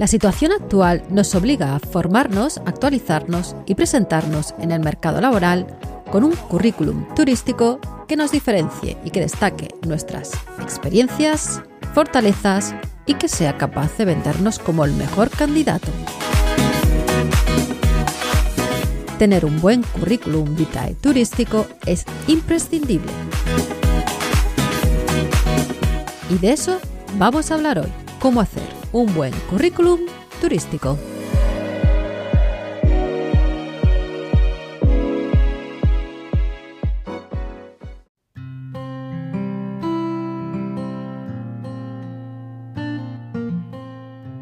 La situación actual nos obliga a formarnos, actualizarnos y presentarnos en el mercado laboral con un currículum turístico que nos diferencie y que destaque nuestras experiencias, fortalezas y que sea capaz de vendernos como el mejor candidato. Tener un buen currículum vitae turístico es imprescindible. Y de eso vamos a hablar hoy, cómo hacer un buen currículum turístico.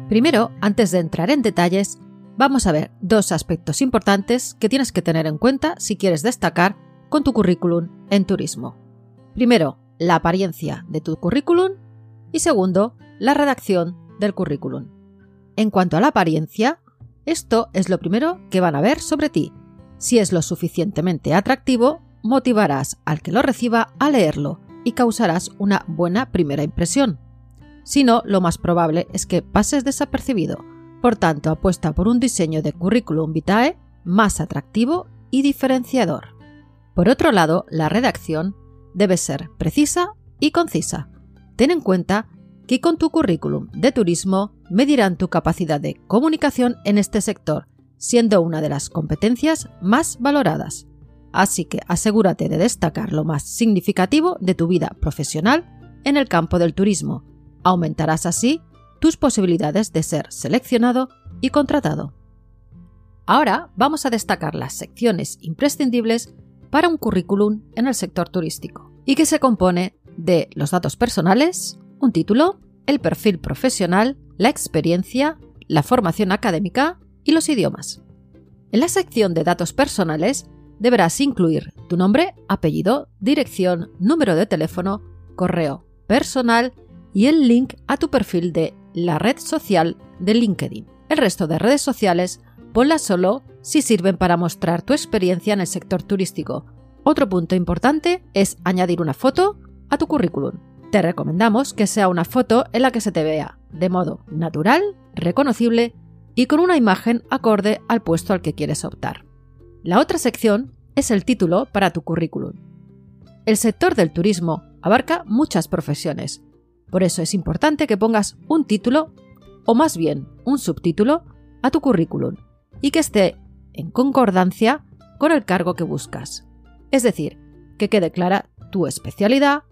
Primero, antes de entrar en detalles, vamos a ver dos aspectos importantes que tienes que tener en cuenta si quieres destacar con tu currículum en turismo. Primero, la apariencia de tu currículum y segundo, la redacción del currículum. En cuanto a la apariencia, esto es lo primero que van a ver sobre ti. Si es lo suficientemente atractivo, motivarás al que lo reciba a leerlo y causarás una buena primera impresión. Si no, lo más probable es que pases desapercibido. Por tanto, apuesta por un diseño de currículum vitae más atractivo y diferenciador. Por otro lado, la redacción debe ser precisa y concisa. Ten en cuenta que con tu currículum de turismo medirán tu capacidad de comunicación en este sector, siendo una de las competencias más valoradas. Así que asegúrate de destacar lo más significativo de tu vida profesional en el campo del turismo. Aumentarás así tus posibilidades de ser seleccionado y contratado. Ahora vamos a destacar las secciones imprescindibles para un currículum en el sector turístico y que se compone de los datos personales, un título, el perfil profesional, la experiencia, la formación académica y los idiomas. En la sección de datos personales deberás incluir tu nombre, apellido, dirección, número de teléfono, correo personal y el link a tu perfil de la red social de LinkedIn. El resto de redes sociales ponlas solo si sirven para mostrar tu experiencia en el sector turístico. Otro punto importante es añadir una foto a tu currículum. Te recomendamos que sea una foto en la que se te vea de modo natural, reconocible y con una imagen acorde al puesto al que quieres optar. La otra sección es el título para tu currículum. El sector del turismo abarca muchas profesiones, por eso es importante que pongas un título, o más bien un subtítulo, a tu currículum y que esté en concordancia con el cargo que buscas. Es decir, que quede clara tu especialidad,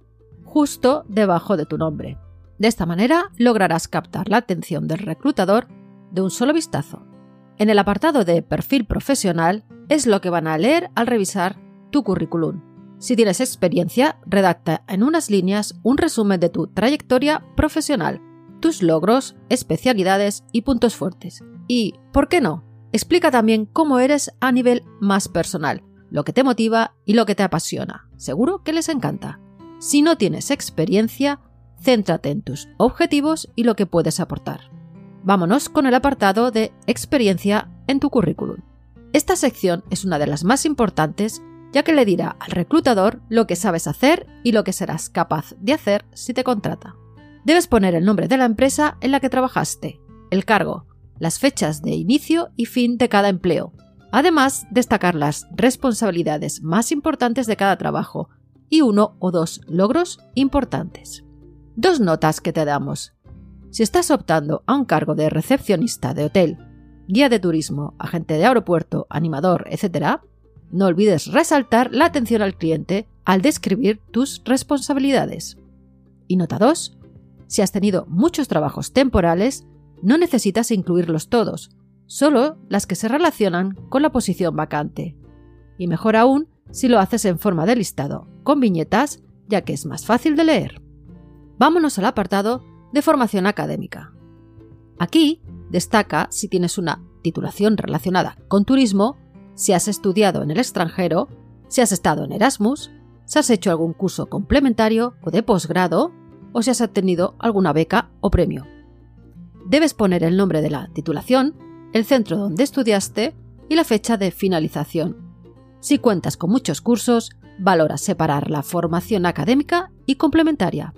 justo debajo de tu nombre. De esta manera lograrás captar la atención del reclutador de un solo vistazo. En el apartado de perfil profesional es lo que van a leer al revisar tu currículum. Si tienes experiencia, redacta en unas líneas un resumen de tu trayectoria profesional, tus logros, especialidades y puntos fuertes. Y, ¿por qué no? Explica también cómo eres a nivel más personal, lo que te motiva y lo que te apasiona. Seguro que les encanta. Si no tienes experiencia, céntrate en tus objetivos y lo que puedes aportar. Vámonos con el apartado de experiencia en tu currículum. Esta sección es una de las más importantes ya que le dirá al reclutador lo que sabes hacer y lo que serás capaz de hacer si te contrata. Debes poner el nombre de la empresa en la que trabajaste, el cargo, las fechas de inicio y fin de cada empleo. Además, destacar las responsabilidades más importantes de cada trabajo, y uno o dos logros importantes. Dos notas que te damos. Si estás optando a un cargo de recepcionista de hotel, guía de turismo, agente de aeropuerto, animador, etc., no olvides resaltar la atención al cliente al describir tus responsabilidades. Y nota 2. Si has tenido muchos trabajos temporales, no necesitas incluirlos todos, solo las que se relacionan con la posición vacante. y mejor aún si lo haces en forma de listado, con viñetas, ya que es más fácil de leer. Vámonos al apartado de formación académica. Aquí destaca si tienes una titulación relacionada con turismo, si has estudiado en el extranjero, si has estado en Erasmus, si has hecho algún curso complementario o de posgrado, o si has obtenido alguna beca o premio. Debes poner el nombre de la titulación, el centro donde estudiaste y la fecha de finalización. Si cuentas con muchos cursos, valora separar la formación académica y complementaria.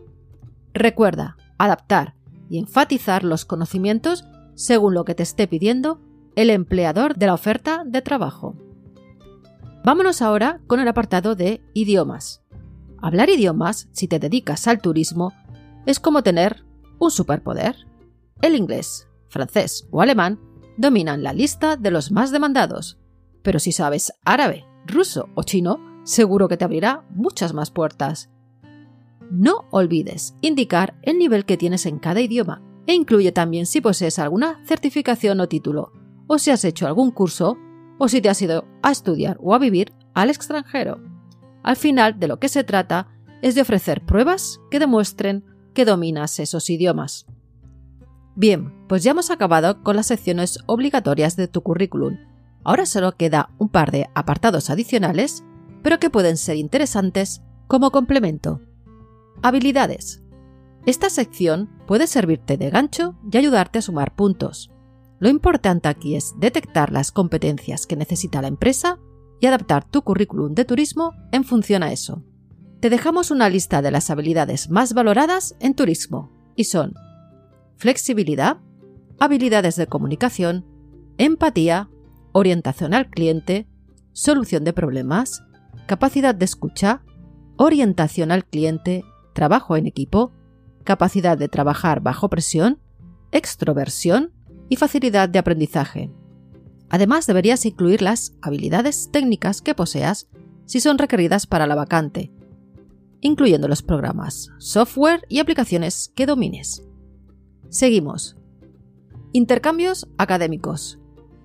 Recuerda adaptar y enfatizar los conocimientos según lo que te esté pidiendo el empleador de la oferta de trabajo. Vámonos ahora con el apartado de idiomas. Hablar idiomas, si te dedicas al turismo, es como tener un superpoder. El inglés, francés o alemán dominan la lista de los más demandados, pero si sabes árabe, ruso o chino, seguro que te abrirá muchas más puertas. No olvides indicar el nivel que tienes en cada idioma e incluye también si posees alguna certificación o título, o si has hecho algún curso, o si te has ido a estudiar o a vivir al extranjero. Al final, de lo que se trata es de ofrecer pruebas que demuestren que dominas esos idiomas. Bien, pues ya hemos acabado con las secciones obligatorias de tu currículum. Ahora solo queda un par de apartados adicionales, pero que pueden ser interesantes como complemento. Habilidades. Esta sección puede servirte de gancho y ayudarte a sumar puntos. Lo importante aquí es detectar las competencias que necesita la empresa y adaptar tu currículum de turismo en función a eso. Te dejamos una lista de las habilidades más valoradas en turismo y son flexibilidad, habilidades de comunicación, empatía, orientación al cliente, solución de problemas, capacidad de escucha, orientación al cliente trabajo en equipo, capacidad de trabajar bajo presión, extroversión y facilidad de aprendizaje. Además, deberías incluir las habilidades técnicas que poseas si son requeridas para la vacante, incluyendo los programas, software y aplicaciones que domines. Seguimos. Intercambios académicos.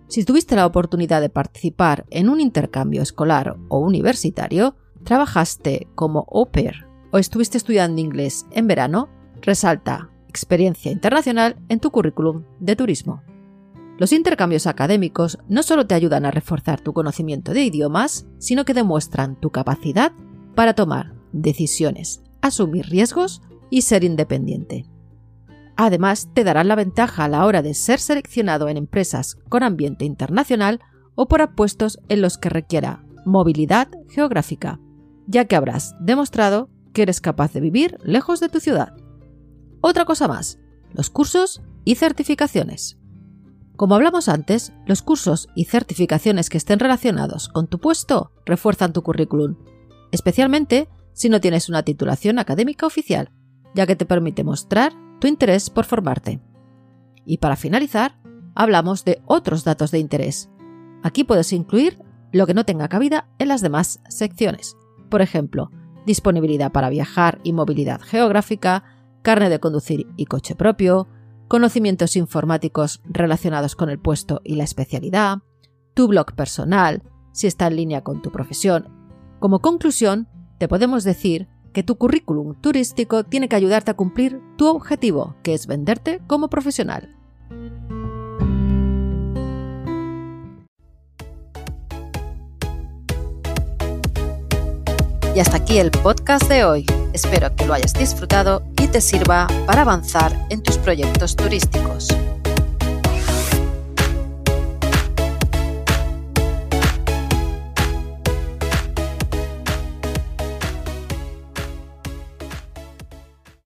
Si tuviste la oportunidad de participar en un intercambio escolar o universitario, trabajaste como au pair o estuviste estudiando inglés en verano, resalta experiencia internacional en tu currículum de turismo. Los intercambios académicos no solo te ayudan a reforzar tu conocimiento de idiomas, sino que demuestran tu capacidad para tomar decisiones, asumir riesgos y ser independiente. Además, te darán la ventaja a la hora de ser seleccionado en empresas con ambiente internacional o por puestos en los que requiera movilidad geográfica, ya que habrás demostrado que eres capaz de vivir lejos de tu ciudad. Otra cosa más, los cursos y certificaciones. Como hablamos antes, los cursos y certificaciones que estén relacionados con tu puesto refuerzan tu currículum, especialmente si no tienes una titulación académica oficial, ya que te permite mostrar tu interés por formarte. Y para finalizar, hablamos de otros datos de interés. Aquí puedes incluir lo que no tenga cabida en las demás secciones. Por ejemplo, disponibilidad para viajar y movilidad geográfica, carne de conducir y coche propio, conocimientos informáticos relacionados con el puesto y la especialidad, tu blog personal, si está en línea con tu profesión. Como conclusión, te podemos decir que tu currículum turístico tiene que ayudarte a cumplir tu objetivo, que es venderte como profesional. Y hasta aquí el podcast de hoy. Espero que lo hayas disfrutado y te sirva para avanzar en tus proyectos turísticos.